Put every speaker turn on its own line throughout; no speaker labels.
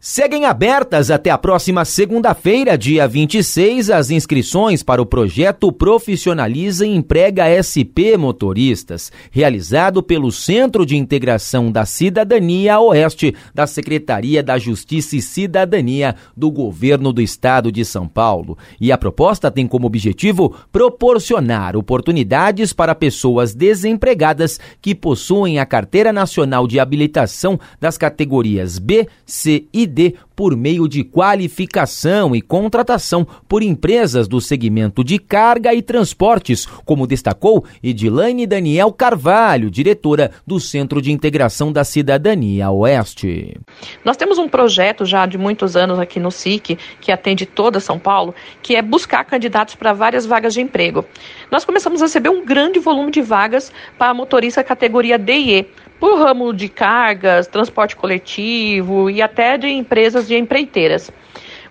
Seguem abertas até a próxima segunda-feira, dia 26, as inscrições para o projeto Profissionaliza e Emprega SP Motoristas, realizado pelo Centro de Integração da Cidadania Oeste da Secretaria da Justiça e Cidadania do Governo do Estado de São Paulo. E a proposta tem como objetivo proporcionar oportunidades para pessoas desempregadas que possuem a Carteira Nacional de Habilitação das categorias B, C e D por meio de qualificação e contratação por empresas do segmento de carga e transportes, como destacou Edilane Daniel Carvalho, diretora do Centro de Integração da Cidadania Oeste.
Nós temos um projeto já de muitos anos aqui no SIC, que atende toda São Paulo, que é buscar candidatos para várias vagas de emprego. Nós começamos a receber um grande volume de vagas para motorista categoria D e E, por ramo de cargas, transporte coletivo e até de empresas de empreiteiras.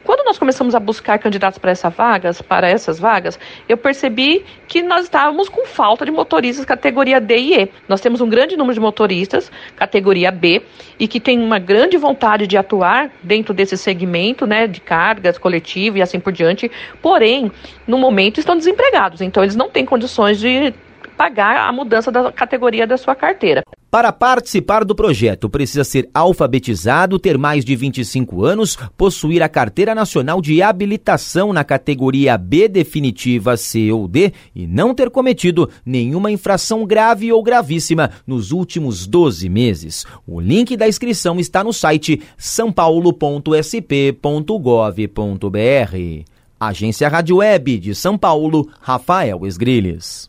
Quando nós começamos a buscar candidatos para essas vagas, para essas vagas, eu percebi que nós estávamos com falta de motoristas categoria D e E. Nós temos um grande número de motoristas categoria B e que tem uma grande vontade de atuar dentro desse segmento, né, de cargas coletivo e assim por diante. Porém, no momento estão desempregados, então eles não têm condições de pagar a mudança da categoria da sua carteira.
Para participar do projeto, precisa ser alfabetizado, ter mais de 25 anos, possuir a Carteira Nacional de Habilitação na categoria B definitiva C ou D e não ter cometido nenhuma infração grave ou gravíssima nos últimos 12 meses. O link da inscrição está no site sãopaulo.sp.gov.br. Agência Rádio Web de São Paulo, Rafael Esgrilles.